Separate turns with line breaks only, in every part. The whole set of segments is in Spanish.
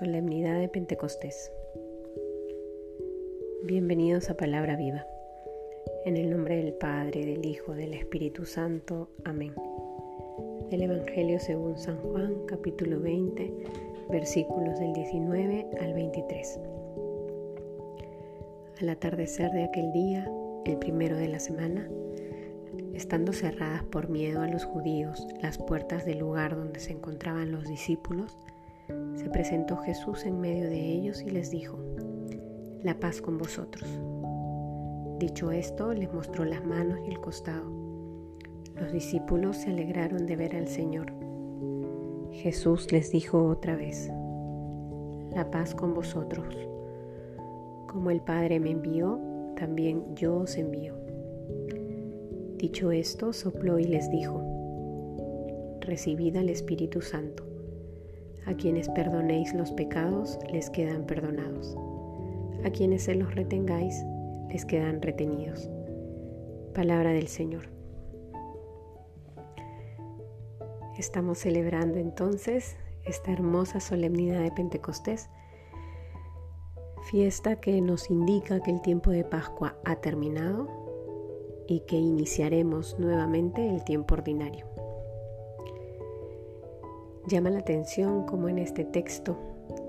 Solemnidad de Pentecostés. Bienvenidos a Palabra Viva. En el nombre del Padre, del Hijo, del Espíritu Santo. Amén. Del Evangelio según San Juan, capítulo 20, versículos del 19 al 23. Al atardecer de aquel día, el primero de la semana, estando cerradas por miedo a los judíos las puertas del lugar donde se encontraban los discípulos, se presentó Jesús en medio de ellos y les dijo, La paz con vosotros. Dicho esto, les mostró las manos y el costado. Los discípulos se alegraron de ver al Señor. Jesús les dijo otra vez, La paz con vosotros. Como el Padre me envió, también yo os envío. Dicho esto, sopló y les dijo, Recibid al Espíritu Santo. A quienes perdonéis los pecados les quedan perdonados. A quienes se los retengáis les quedan retenidos. Palabra del Señor. Estamos celebrando entonces esta hermosa solemnidad de Pentecostés, fiesta que nos indica que el tiempo de Pascua ha terminado y que iniciaremos nuevamente el tiempo ordinario. Llama la atención como en este texto,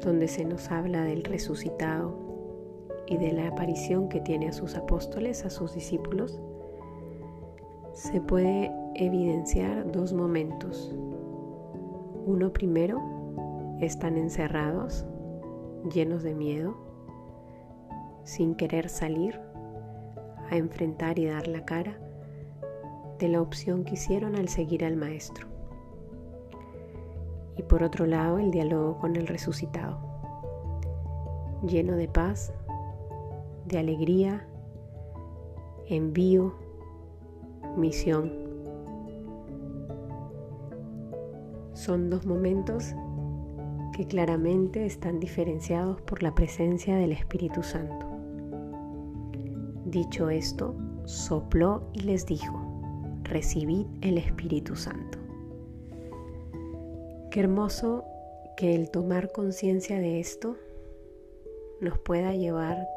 donde se nos habla del resucitado y de la aparición que tiene a sus apóstoles, a sus discípulos, se puede evidenciar dos momentos. Uno primero, están encerrados, llenos de miedo, sin querer salir a enfrentar y dar la cara de la opción que hicieron al seguir al Maestro y por otro lado el diálogo con el resucitado, lleno de paz, de alegría, envío, misión. Son dos momentos que claramente están diferenciados por la presencia del Espíritu Santo. Dicho esto, sopló y les dijo, recibid el Espíritu Santo. Qué hermoso que el tomar conciencia de esto nos pueda llevar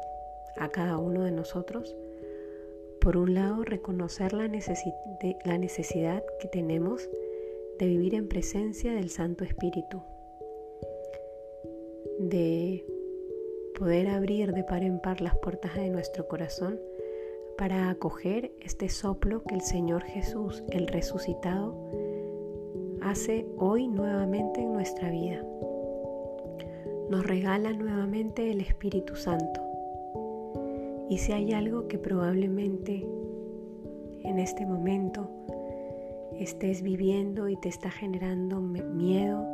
a cada uno de nosotros, por un lado, reconocer la, la necesidad que tenemos de vivir en presencia del Santo Espíritu, de poder abrir de par en par las puertas de nuestro corazón para acoger este soplo que el Señor Jesús, el resucitado, hace hoy nuevamente en nuestra vida. Nos regala nuevamente el Espíritu Santo. Y si hay algo que probablemente en este momento estés viviendo y te está generando miedo,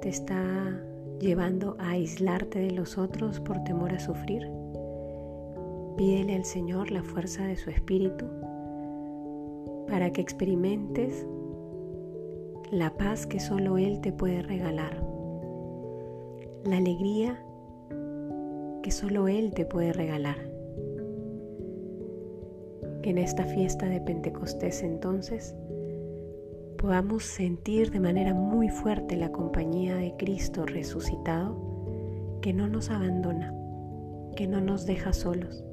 te está llevando a aislarte de los otros por temor a sufrir, pídele al Señor la fuerza de su Espíritu para que experimentes la paz que solo Él te puede regalar, la alegría que solo Él te puede regalar. Que en esta fiesta de Pentecostés entonces podamos sentir de manera muy fuerte la compañía de Cristo resucitado que no nos abandona, que no nos deja solos,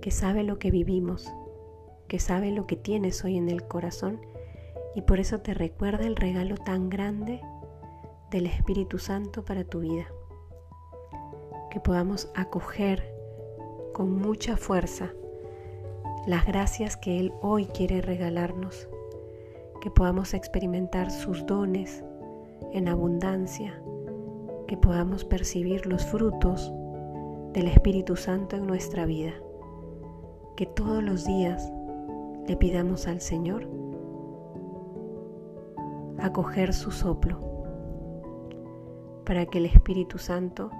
que sabe lo que vivimos, que sabe lo que tienes hoy en el corazón y por eso te recuerda el regalo tan grande del Espíritu Santo para tu vida. Que podamos acoger con mucha fuerza las gracias que Él hoy quiere regalarnos. Que podamos experimentar sus dones en abundancia. Que podamos percibir los frutos del Espíritu Santo en nuestra vida. Que todos los días le pidamos al Señor acoger su soplo, para que el Espíritu Santo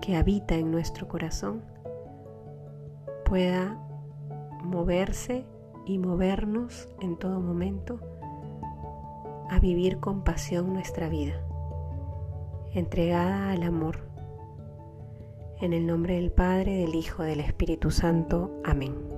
que habita en nuestro corazón pueda moverse y movernos en todo momento a vivir con pasión nuestra vida, entregada al amor. En el nombre del Padre, del Hijo, del Espíritu Santo. Amén.